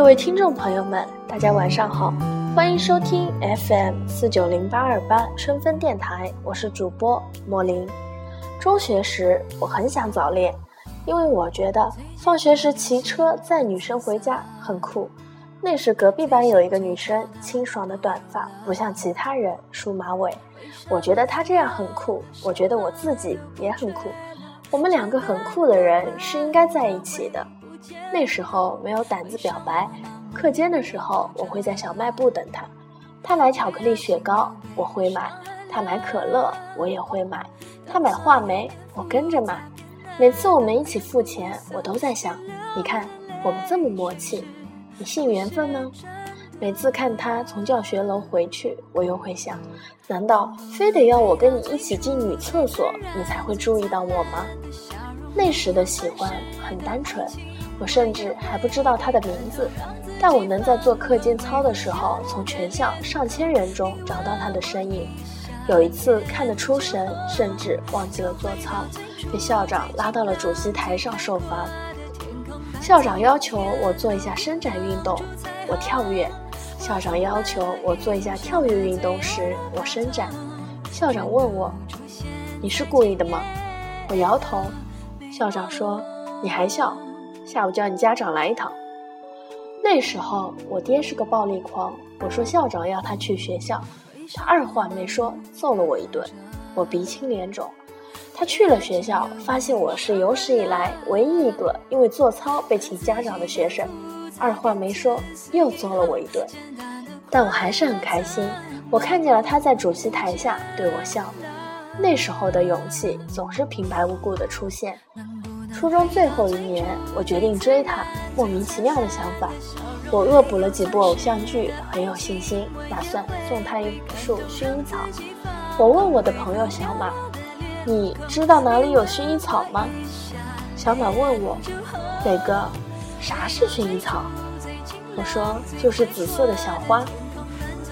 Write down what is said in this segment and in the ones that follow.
各位听众朋友们，大家晚上好，欢迎收听 FM 四九零八二八春分电台，我是主播莫林。中学时，我很想早恋，因为我觉得放学时骑车载女生回家很酷。那时隔壁班有一个女生，清爽的短发，不像其他人梳马尾，我觉得她这样很酷，我觉得我自己也很酷。我们两个很酷的人是应该在一起的。那时候没有胆子表白，课间的时候我会在小卖部等他，他买巧克力雪糕我会买，他买可乐我也会买，他买话梅我跟着买。每次我们一起付钱，我都在想，你看我们这么默契，你信缘分吗？每次看他从教学楼回去，我又会想，难道非得要我跟你一起进女厕所，你才会注意到我吗？那时的喜欢很单纯。我甚至还不知道他的名字，但我能在做课间操的时候，从全校上千人中找到他的身影。有一次看得出神，甚至忘记了做操，被校长拉到了主席台上受罚。校长要求我做一下伸展运动，我跳跃；校长要求我做一下跳跃运动时，我伸展。校长问我：“你是故意的吗？”我摇头。校长说：“你还笑。”下午叫你家长来一趟。那时候我爹是个暴力狂，我说校长要他去学校，他二话没说揍了我一顿，我鼻青脸肿。他去了学校，发现我是有史以来唯一一个因为做操被请家长的学生，二话没说又揍了我一顿。但我还是很开心，我看见了他在主席台下对我笑。那时候的勇气总是平白无故的出现。初中最后一年，我决定追她。莫名其妙的想法，我恶补了几部偶像剧，很有信心，打算送她一束薰衣草。我问我的朋友小马：“你知道哪里有薰衣草吗？”小马问我：“磊哥，啥是薰衣草？”我说：“就是紫色的小花。”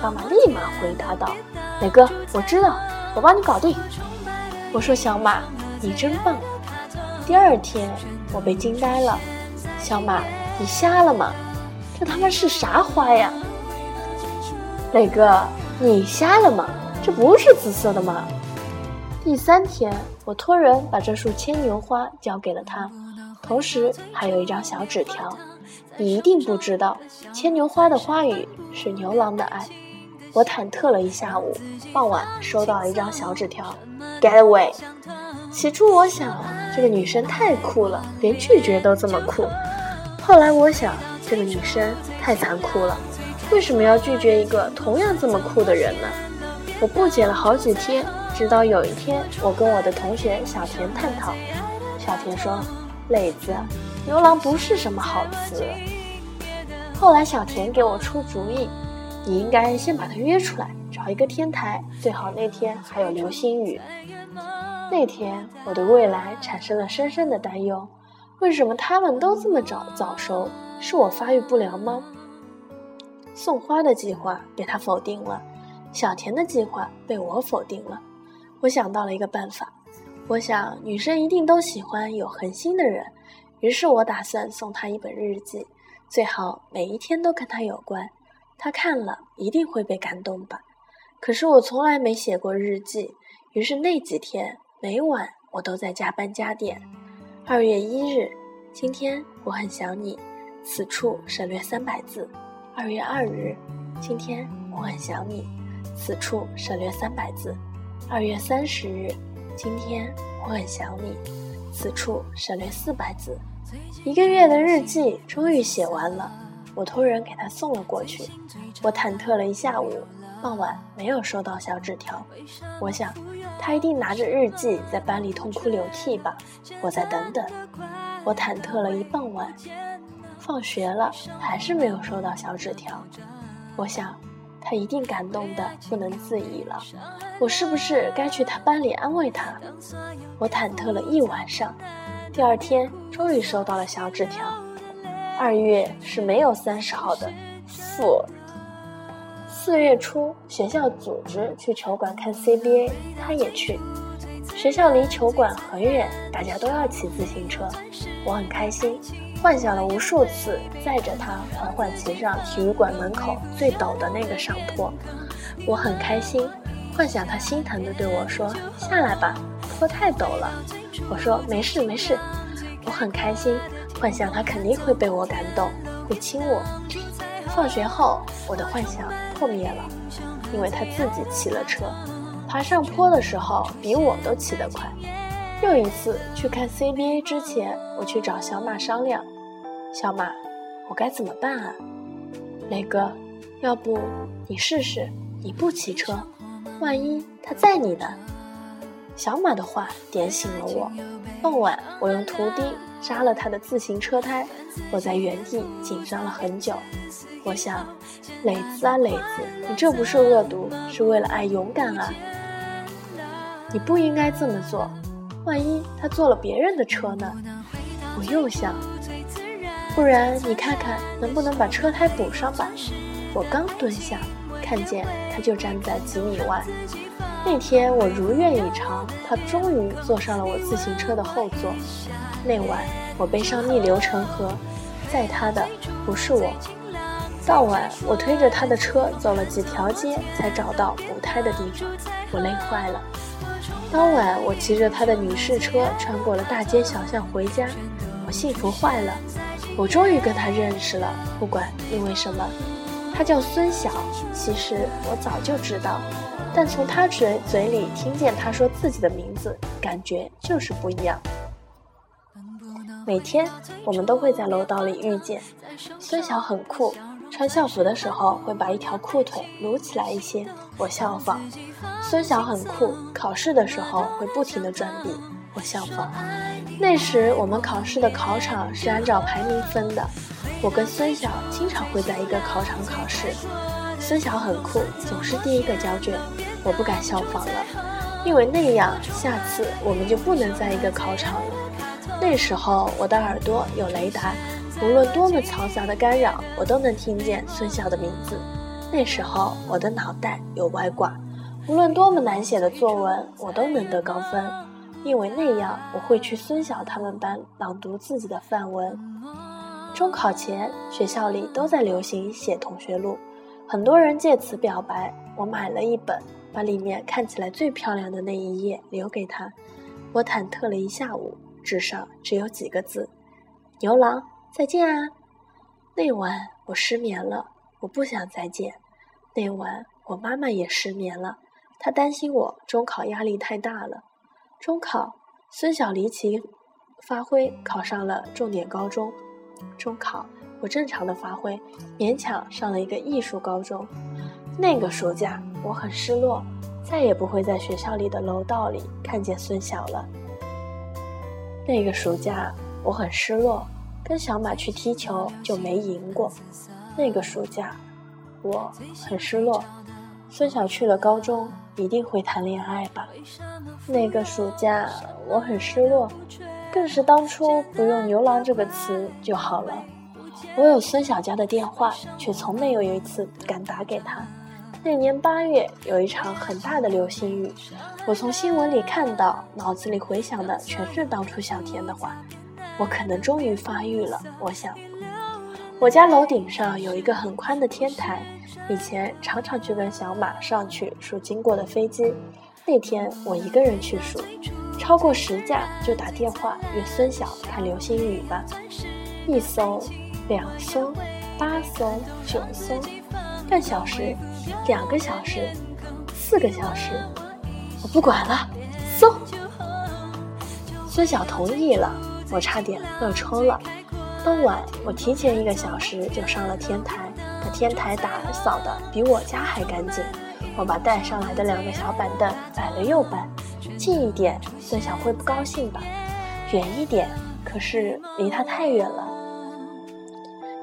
小马立马回答道：“磊哥，我知道，我帮你搞定。”我说：“小马，你真棒。”第二天，我被惊呆了。小马，你瞎了吗？这他妈是啥花呀？磊哥，你瞎了吗？这不是紫色的吗？第三天，我托人把这束牵牛花交给了他，同时还有一张小纸条。你一定不知道，牵牛花的花语是牛郎的爱。我忐忑了一下午，傍晚收到了一张小纸条：Get away。起初我想，这个女生太酷了，连拒绝都这么酷。后来我想，这个女生太残酷了，为什么要拒绝一个同样这么酷的人呢？我不解了好几天，直到有一天，我跟我的同学小田探讨，小田说：“磊子，牛郎不是什么好词。”后来小田给我出主意，你应该先把他约出来，找一个天台，最好那天还有流星雨。那天，我对未来产生了深深的担忧。为什么他们都这么早早熟？是我发育不良吗？送花的计划被他否定了，小田的计划被我否定了。我想到了一个办法，我想女生一定都喜欢有恒心的人，于是我打算送她一本日记，最好每一天都跟她有关。她看了一定会被感动吧？可是我从来没写过日记，于是那几天。每晚我都在加班加点。二月一日，今天我很想你，此处省略三百字。二月二日，今天我很想你，此处省略三百字。二月三十日，今天我很想你，此处省略四百字。一个月的日记终于写完了，我托人给他送了过去。我忐忑了一下午。傍晚没有收到小纸条，我想他一定拿着日记在班里痛哭流涕吧。我再等等。我忐忑了一傍晚，放学了还是没有收到小纸条。我想他一定感动的不能自已了。我是不是该去他班里安慰他？我忐忑了一晚上，第二天终于收到了小纸条。二月是没有三十号的，负。四月初，学校组织去球馆看 CBA，他也去。学校离球馆很远，大家都要骑自行车。我很开心，幻想了无数次载着他缓缓骑上体育馆门口最陡的那个上坡，我很开心，幻想他心疼地对我说：“下来吧，坡太陡了。”我说：“没事没事。”我很开心，幻想他肯定会被我感动，会亲我。放学后，我的幻想破灭了，因为他自己骑了车，爬上坡的时候比我都骑得快。又一次去看 CBA 之前，我去找小马商量。小马，我该怎么办啊？雷哥，要不你试试，你不骑车，万一他载你呢？小马的话点醒了我。傍晚，我用图钉扎了他的自行车胎，我在原地紧张了很久。我想，磊子啊磊子，你这不是恶毒，是为了爱勇敢啊！你不应该这么做，万一他坐了别人的车呢？我又想。不然你看看能不能把车胎补上吧。我刚蹲下，看见他就站在几米外。那天我如愿以偿，他终于坐上了我自行车的后座。那晚我悲伤逆流成河，载他的不是我。到晚我推着他的车走了几条街，才找到补胎的地方。我累坏了。当晚我骑着他的女士车穿过了大街小巷回家，我幸福坏了。我终于跟他认识了，不管因为什么，他叫孙晓。其实我早就知道，但从他嘴嘴里听见他说自己的名字，感觉就是不一样。每天我们都会在楼道里遇见。孙晓很酷，穿校服的时候会把一条裤腿撸起来一些，我效仿。孙晓很酷，考试的时候会不停地转笔，我效仿。那时我们考试的考场是按照排名分的，我跟孙晓经常会在一个考场考试。孙晓很酷，总是第一个交卷，我不敢效仿了，因为那样下次我们就不能在一个考场了。那时候我的耳朵有雷达，无论多么嘈杂的干扰，我都能听见孙晓的名字。那时候我的脑袋有外挂，无论多么难写的作文，我都能得高分。因为那样，我会去孙晓他们班朗读自己的范文。中考前，学校里都在流行写同学录，很多人借此表白。我买了一本，把里面看起来最漂亮的那一页留给他。我忐忑了一下午，纸上只有几个字：“牛郎，再见啊！”那晚我失眠了，我不想再见。那晚我妈妈也失眠了，她担心我中考压力太大了。中考，孙晓离奇发挥，考上了重点高中。中考，我正常的发挥，勉强上了一个艺术高中。那个暑假，我很失落，再也不会在学校里的楼道里看见孙晓了。那个暑假，我很失落，跟小马去踢球就没赢过。那个暑假，我很失落，孙晓去了高中。一定会谈恋爱吧？那个暑假我很失落，更是当初不用“牛郎”这个词就好了。我有孙晓家的电话，却从没有一次敢打给他。那年八月有一场很大的流星雨，我从新闻里看到，脑子里回想的全是当初小田的话。我可能终于发育了，我想。我家楼顶上有一个很宽的天台。以前常常去跟小马上去数经过的飞机，那天我一个人去数，超过十架就打电话约孙晓看流星雨吧。一艘，两艘，八艘，九艘，半小时，两个小时，四个小时，我不管了，搜。孙晓同意了，我差点乐抽了。当晚我提前一个小时就上了天台。把天台打扫的比我家还干净，我把带上来的两个小板凳摆了又摆，近一点孙晓会不高兴吧？远一点，可是离他太远了。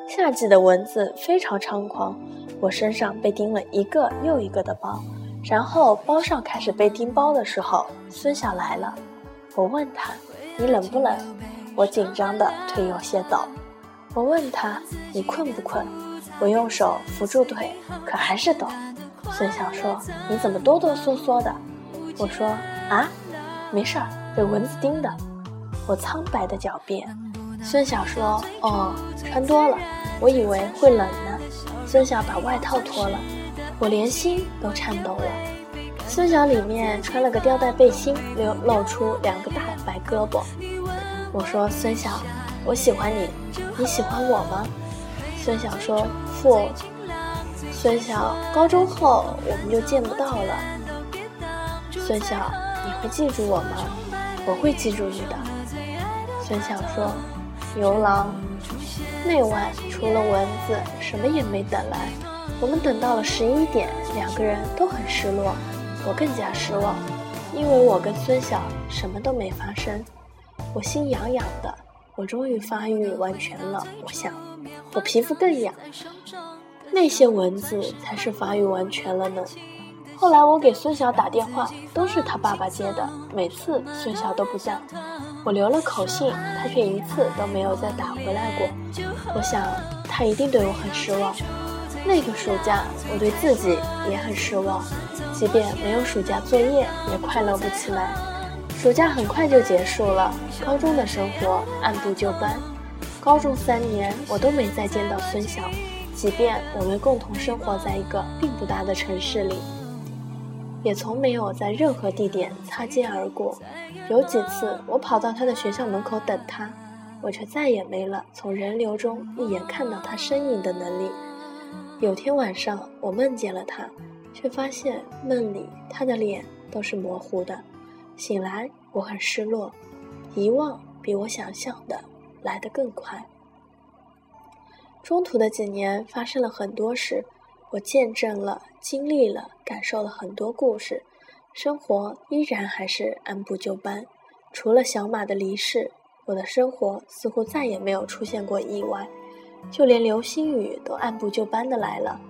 夏季的蚊子非常猖狂，我身上被叮了一个又一个的包，然后包上开始被叮包的时候，孙晓来了。我问他：“你冷不冷？”我紧张的腿有些抖。我问他：“你困不困？”我用手扶住腿，可还是抖。孙晓说：“你怎么哆哆嗦嗦的？”我说：“啊，没事儿，被蚊子叮的。”我苍白的狡辩：“孙晓说：“哦，穿多了，我以为会冷呢。”孙晓把外套脱了，我连心都颤抖了。孙晓里面穿了个吊带背心，露露出两个大白胳膊。我说：“孙晓，我喜欢你，你喜欢我吗？”孙晓说：“不。”孙晓，高中后我们就见不到了。孙晓，你会记住我吗？我会记住你的。孙晓说。牛郎，那晚除了蚊子，什么也没等来。我们等到了十一点，两个人都很失落，我更加失望，因为我跟孙晓什么都没发生。我心痒痒的，我终于发育完全了。我想，我皮肤更痒，那些蚊子才是发育完全了呢。后来我给孙晓打电话，都是他爸爸接的，每次孙晓都不在。我留了口信，他却一次都没有再打回来过。我想，他一定对我很失望。那个暑假，我对自己也很失望，即便没有暑假作业，也快乐不起来。暑假很快就结束了，高中的生活按部就班。高中三年，我都没再见到孙晓，即便我们共同生活在一个并不大的城市里。也从没有在任何地点擦肩而过。有几次，我跑到他的学校门口等他，我却再也没了从人流中一眼看到他身影的能力。有天晚上，我梦见了他，却发现梦里他的脸都是模糊的。醒来，我很失落，遗忘比我想象的来得更快。中途的几年发生了很多事。我见证了、经历了、感受了很多故事，生活依然还是按部就班。除了小马的离世，我的生活似乎再也没有出现过意外，就连流星雨都按部就班的来了。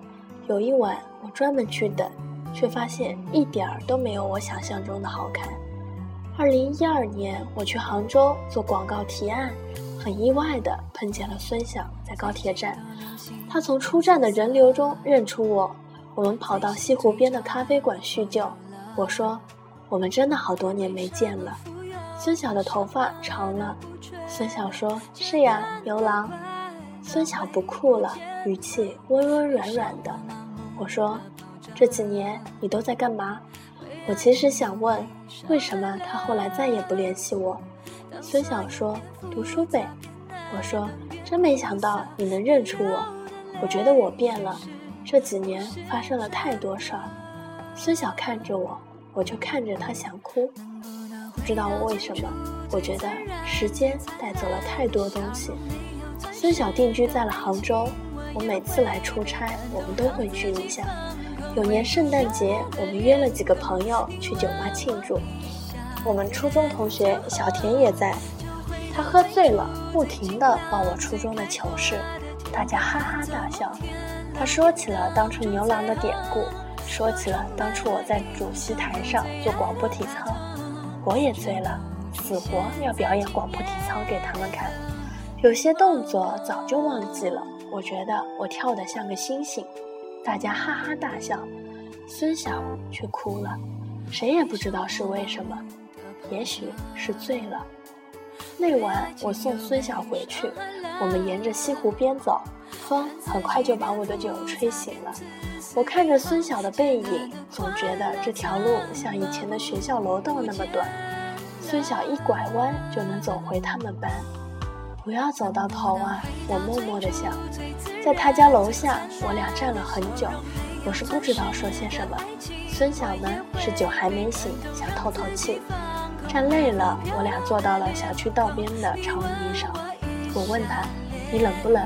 有一晚，我专门去等，却发现一点儿都没有我想象中的好看。二零一二年，我去杭州做广告提案。很意外的碰见了孙晓，在高铁站，他从出站的人流中认出我，我们跑到西湖边的咖啡馆叙旧。我说：“我们真的好多年没见了。”孙晓的头发长了。孙晓说：“是呀，牛郎。”孙晓不哭了，语气温温软软的。我说：“这几年你都在干嘛？”我其实想问，为什么他后来再也不联系我。孙晓说：“读书呗。”我说：“真没想到你能认出我。”我觉得我变了，这几年发生了太多事儿。孙晓看着我，我就看着他想哭。不知道为什么，我觉得时间带走了太多东西。孙晓定居在了杭州，我每次来出差，我们都会聚一下。有年圣诞节，我们约了几个朋友去酒吧庆祝。我们初中同学小田也在，他喝醉了，不停地报我初中的糗事，大家哈哈大笑。他说起了当初牛郎的典故，说起了当初我在主席台上做广播体操，我也醉了，死活要表演广播体操给他们看。有些动作早就忘记了，我觉得我跳得像个星星，大家哈哈大笑，孙晓却哭了，谁也不知道是为什么。也许是醉了。那晚我送孙晓回去，我们沿着西湖边走，风很快就把我的酒吹醒了。我看着孙晓的背影，总觉得这条路像以前的学校楼道那么短。孙晓一拐弯就能走回他们班，不要走到头啊！我默默地想。在他家楼下，我俩站了很久，我是不知道说些什么。孙晓呢，是酒还没醒，想透透气。站累了，我俩坐到了小区道边的长椅上。我问他：“你冷不冷？”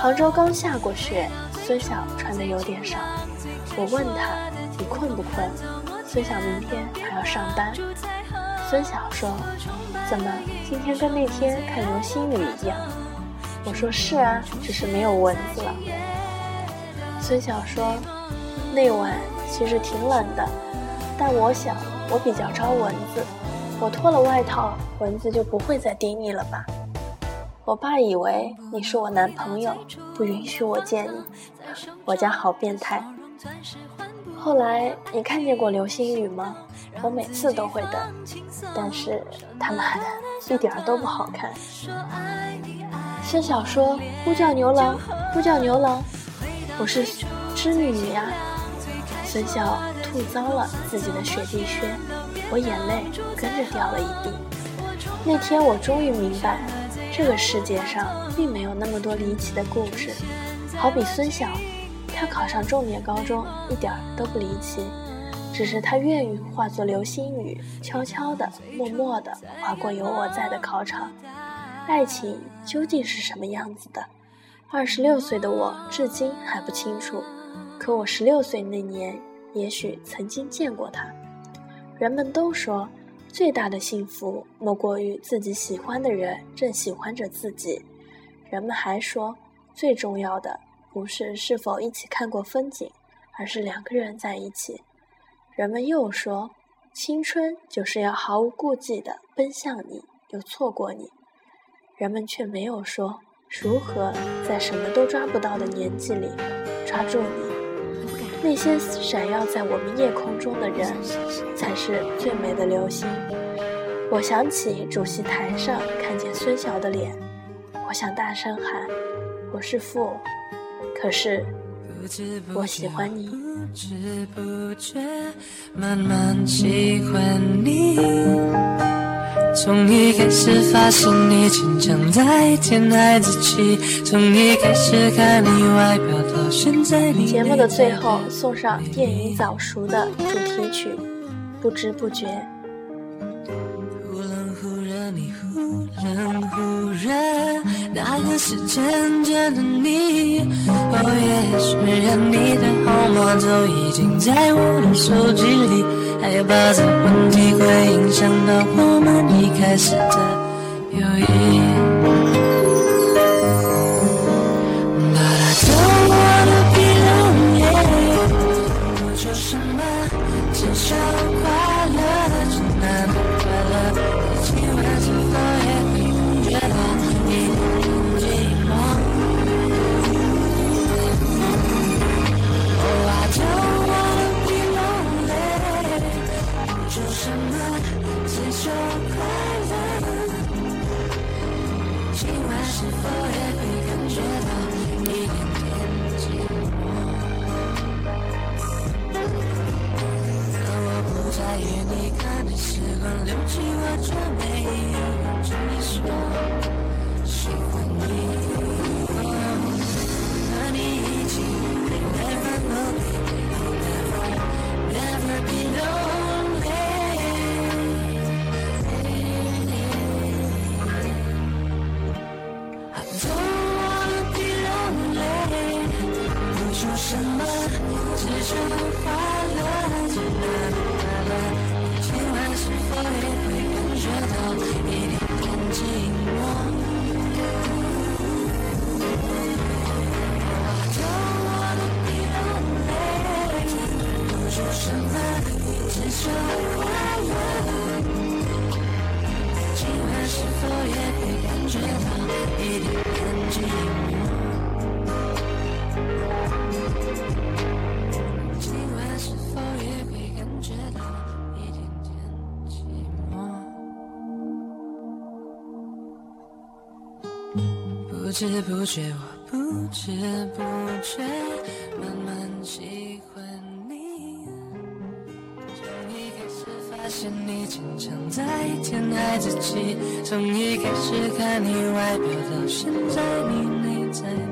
杭州刚下过雪，孙晓穿的有点少。我问他：“你困不困？”孙晓明天还要上班。孙晓说：“怎么今天跟那天看流星雨一样？”我说：“是啊，只是没有蚊子了。”孙晓说：“那晚其实挺冷的，但我想我比较招蚊子。”我脱了外套，蚊子就不会再叮你了吧？我爸以为你是我男朋友，不允许我见你。我家好变态。后来你看见过流星雨吗？我每次都会等。但是他妈的一点儿都不好看。孙晓说：“呼叫牛郎，呼叫牛郎，我是织女女呀。”孙晓吐糟了自己的雪地靴，我眼泪跟着掉了一地。那天我终于明白，这个世界上并没有那么多离奇的故事。好比孙晓，他考上重点高中一点都不离奇，只是他愿意化作流星雨，悄悄的、默默的划过有我在的考场。爱情究竟是什么样子的？二十六岁的我至今还不清楚。可我十六岁那年，也许曾经见过他。人们都说，最大的幸福莫过于自己喜欢的人正喜欢着自己。人们还说，最重要的不是是否一起看过风景，而是两个人在一起。人们又说，青春就是要毫无顾忌地奔向你，又错过你。人们却没有说如何在什么都抓不到的年纪里抓住你。那些闪耀在我们夜空中的人，才是最美的流星。我想起主席台上看见孙晓的脸，我想大声喊：“我是父。”可是，我喜欢你。从一开始发现你坚强在填孩子气，从一开始看你外表到现在你。节目的最后送上电影《早熟》的主题曲，不知不觉。忽冷忽略，那个是真正的你。哦耶，虽然你的号码都已经在我的手机里。害怕这问题会影响到我们一开始的友谊。不知不觉，我不知不觉慢慢喜欢你。从一开始发现你经常在天爱自己，从一开始看你外表到现在你内在。